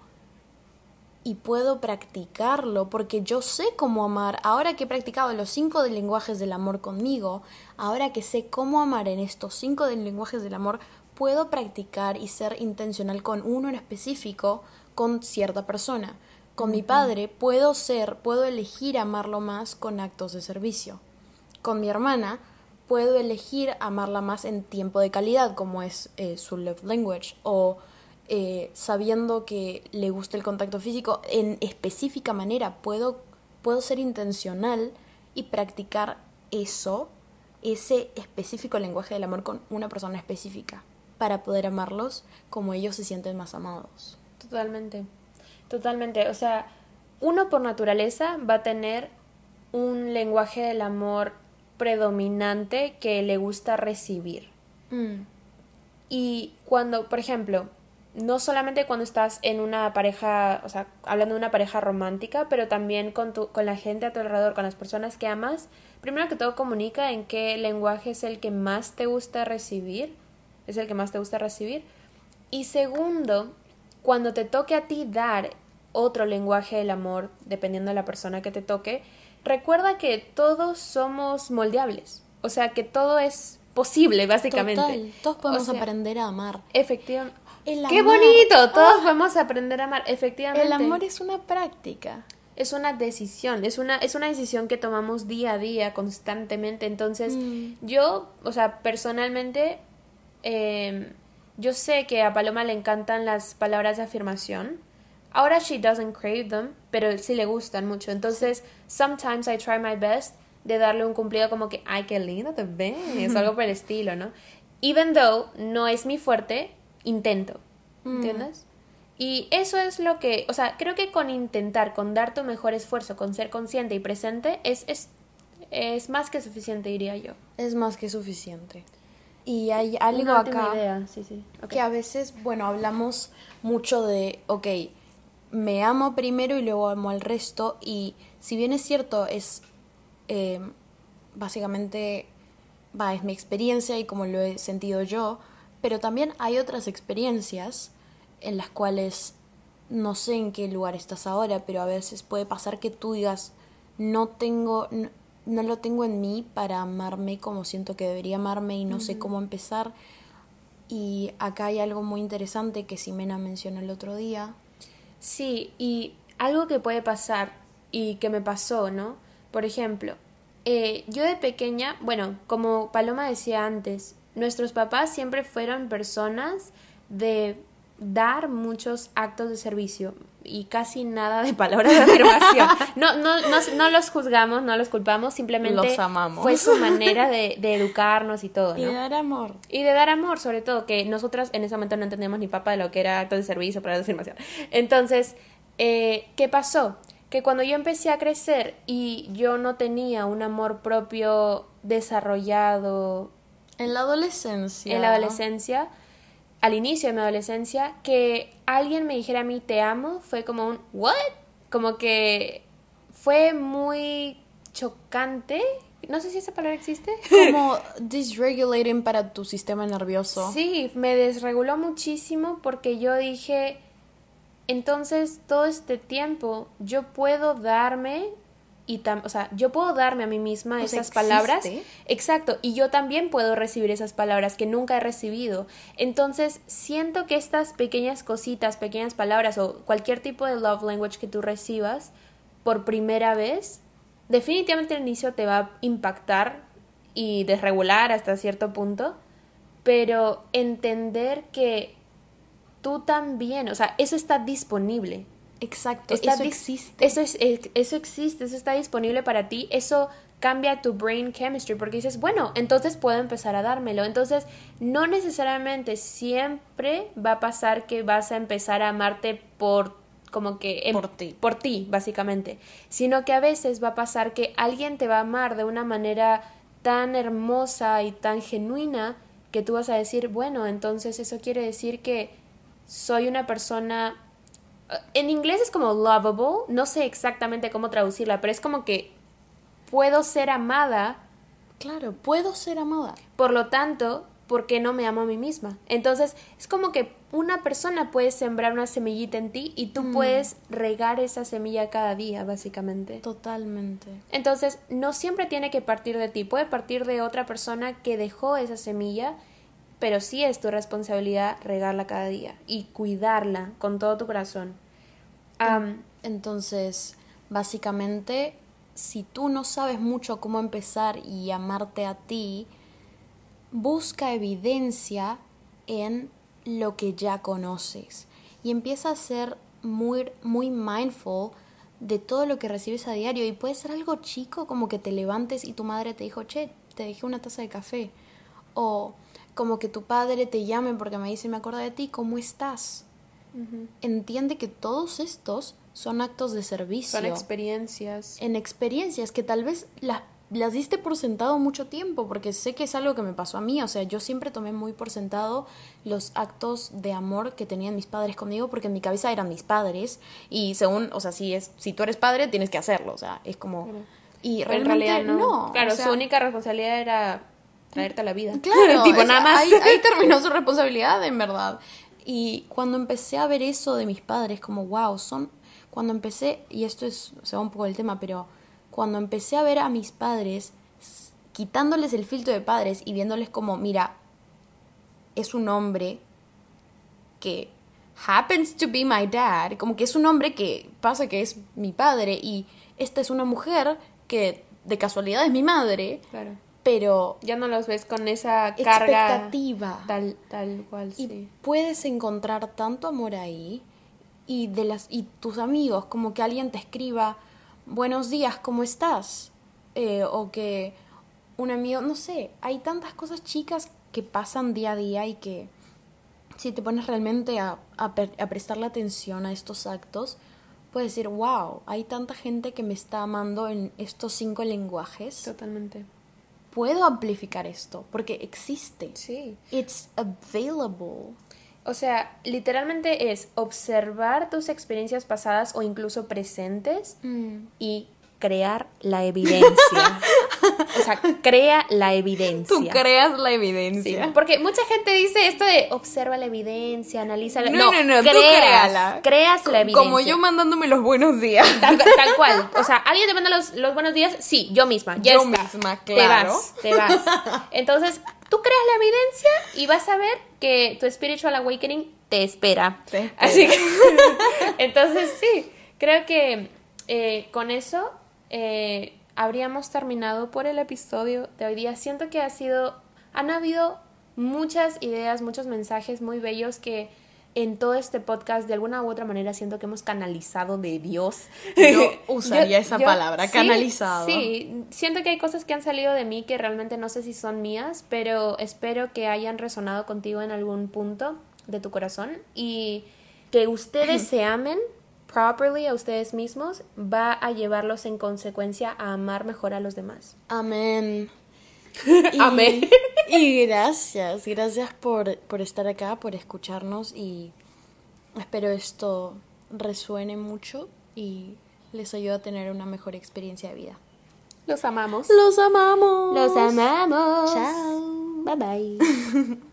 y puedo practicarlo porque yo sé cómo amar. Ahora que he practicado los cinco lenguajes del amor conmigo, ahora que sé cómo amar en estos cinco lenguajes del amor, puedo practicar y ser intencional con uno en específico con cierta persona. Con mi padre puedo ser, puedo elegir amarlo más con actos de servicio. Con mi hermana puedo elegir amarla más en tiempo de calidad, como es eh, su love language, o eh, sabiendo que le gusta el contacto físico en específica manera, puedo, puedo ser intencional y practicar eso, ese específico lenguaje del amor con una persona específica, para poder amarlos como ellos se sienten más amados. Totalmente, totalmente. O sea, uno por naturaleza va a tener un lenguaje del amor predominante que le gusta recibir. Mm. Y cuando, por ejemplo, no solamente cuando estás en una pareja, o sea, hablando de una pareja romántica, pero también con, tu, con la gente a tu alrededor, con las personas que amas, primero que todo comunica en qué lenguaje es el que más te gusta recibir, es el que más te gusta recibir. Y segundo, cuando te toque a ti dar otro lenguaje del amor, dependiendo de la persona que te toque, recuerda que todos somos moldeables, o sea que todo es posible, básicamente. Total, todos podemos aprender a amar. Efectivamente. ¡Qué bonito! Todos ah. podemos aprender a amar, efectivamente. El amor es una práctica. Es una decisión, es una, es una decisión que tomamos día a día, constantemente. Entonces, Mm. yo, o sea, personalmente, eh, yo sé que a Paloma le encantan las palabras de afirmación. Ahora she doesn't crave them, pero sí le gustan mucho. Entonces, sometimes I try my best de darle un cumplido como que, ay, qué lindo te ves, algo por el estilo, ¿no? Even though no es mi fuerte, intento, ¿entiendes? Y eso es lo que, o sea, creo que con intentar, con dar tu mejor esfuerzo, con ser consciente y presente, es, es, es más que suficiente, diría yo. Es más que suficiente. Y hay algo Una acá idea, sí, sí. ok. que a veces, bueno, hablamos mucho de, ok, me amo primero y luego amo al resto. Y si bien es cierto, es eh, básicamente, va, es mi experiencia y como lo he sentido yo, pero también hay otras experiencias en las cuales no sé en qué lugar estás ahora, pero a veces puede pasar que tú digas, no tengo, no, no lo tengo en mí para amarme como siento que debería amarme y no sé cómo empezar. Y acá hay algo muy interesante que Simena mencionó el otro día. Sí, y algo que puede pasar y que me pasó, ¿no? Por ejemplo, eh, yo de pequeña, bueno, como Paloma decía antes, nuestros papás siempre fueron personas de dar muchos actos de servicio y casi nada de palabras de afirmación. No, no, no, no los juzgamos, no los culpamos, simplemente Los amamos. fue su manera de, de educarnos y todo, Y ¿no? dar amor. Y de dar amor, sobre todo, que nosotras en ese momento no entendíamos ni papa de lo que era acto de servicio para la afirmación. Entonces, eh, ¿qué pasó? Que cuando yo empecé a crecer y yo no tenía un amor propio desarrollado En la adolescencia. en la adolescencia, al inicio de mi adolescencia, que alguien me dijera a mí te amo, fue como un ¿what? Como que fue muy chocante. No sé si esa palabra existe. Como dysregulating para tu sistema nervioso. Sí, me desreguló muchísimo porque yo dije, entonces todo este tiempo yo puedo darme y tam o sea, yo puedo darme a mí misma O sea, esas palabras. Exacto, y yo también puedo recibir esas palabras que nunca he recibido. Entonces, siento que estas pequeñas cositas, pequeñas palabras o cualquier tipo de love language que tú recibas por primera vez, definitivamente al inicio te va a impactar y desregular hasta cierto punto, pero entender que tú también, o sea, eso está disponible. Exacto. Está eso existe. Eso, es, eso existe, eso está disponible para ti, eso cambia tu brain chemistry porque dices, bueno, entonces puedo empezar a dármelo. Entonces, no necesariamente siempre va a pasar que vas a empezar a amarte por como que em- Por ti. por ti, básicamente, sino que a veces va a pasar que alguien te va a amar de una manera tan hermosa y tan genuina que tú vas a decir, bueno, entonces eso quiere decir que soy una persona En inglés es como lovable, no sé exactamente cómo traducirla, pero es como que puedo ser amada. Claro, puedo ser amada. Por lo tanto, ¿por qué no me amo a mí misma? Entonces, es como que una persona puede sembrar una semillita en ti y tú puedes regar esa semilla cada día, básicamente. Totalmente. Entonces, no siempre tiene que partir de ti, puede partir de otra persona que dejó esa semilla, pero sí es tu responsabilidad regarla cada día y cuidarla con todo tu corazón. Entonces, básicamente, si tú no sabes mucho cómo empezar y amarte a ti, busca evidencia en lo que ya conoces y empieza a ser muy, muy mindful de todo lo que recibes a diario y puede ser algo chico como que te levantes y tu madre te dijo, che, te dejé una taza de café o como que tu padre te llame porque me dice, me acuerdo de ti, ¿cómo estás? Entiende que todos estos son actos de servicio. Son experiencias. En experiencias que tal vez las las diste por sentado mucho tiempo, porque sé que es algo que me pasó a mí, o sea, yo siempre tomé muy por sentado los actos de amor que tenían mis padres conmigo, porque en mi cabeza eran mis padres, y según, o sea, si, es, si tú eres padre, tienes que hacerlo, o sea, es como... Y en realidad no. Claro, su única responsabilidad era traerte a la vida. Claro, tipo, nada más. Ahí, ahí terminó su responsabilidad, en verdad. Y cuando empecé a ver eso de mis padres, como, wow, son... Cuando empecé, y esto es, se va un poco del tema, pero cuando empecé a ver a mis padres, quitándoles el filtro de padres y viéndoles como, mira, es un hombre que happens to be my dad, como que es un hombre que pasa que es mi padre y esta es una mujer que de casualidad es mi madre. Claro. Pero ya no los ves con esa carga expectativa tal tal cual y puedes encontrar tanto amor ahí y de las y tus amigos como que alguien te escriba buenos días, ¿cómo estás? Eh, o que un amigo, no sé, hay tantas cosas chicas que pasan día a día y que si te pones realmente a, a, prestarle atención a estos actos, puedes decir, wow, hay tanta gente que me está amando en estos cinco lenguajes. Totalmente. Puedo amplificar esto porque existe. Sí. It's available. O sea, literalmente es observar tus experiencias pasadas o incluso presentes mm. y crear la evidencia. o sea, crea la evidencia. Tú creas la evidencia. porque mucha gente dice esto de observa la evidencia, analiza la... No, no, no, creas, Creas la evidencia. Como yo mandándome los buenos días. Tal, cual. O sea, ¿alguien te manda los, los buenos días? Sí, yo misma. Ya yo misma, claro. Te vas, te vas. Entonces, tú creas la evidencia y vas a ver que tu spiritual awakening te espera. Así que, entonces sí, creo que eh, con eso eh, habríamos terminado por el episodio de hoy día. Siento que ha sido, han habido muchas ideas, muchos mensajes muy bellos que en todo este podcast de alguna u otra manera siento que hemos canalizado de Dios. Yo usaría esa palabra, canalizado. Sí, siento que hay cosas que han salido de mí que realmente no sé si son mías, pero espero que hayan resonado contigo en algún punto de tu corazón y que ustedes se amen properly a ustedes mismos va a llevarlos en consecuencia a amar mejor a los demás. Amén. Amén. Y gracias, gracias por, por estar acá, por escucharnos y espero esto resuene mucho y les ayude a tener una mejor experiencia de vida. Los amamos. Los amamos. Los amamos. Chao. Bye bye.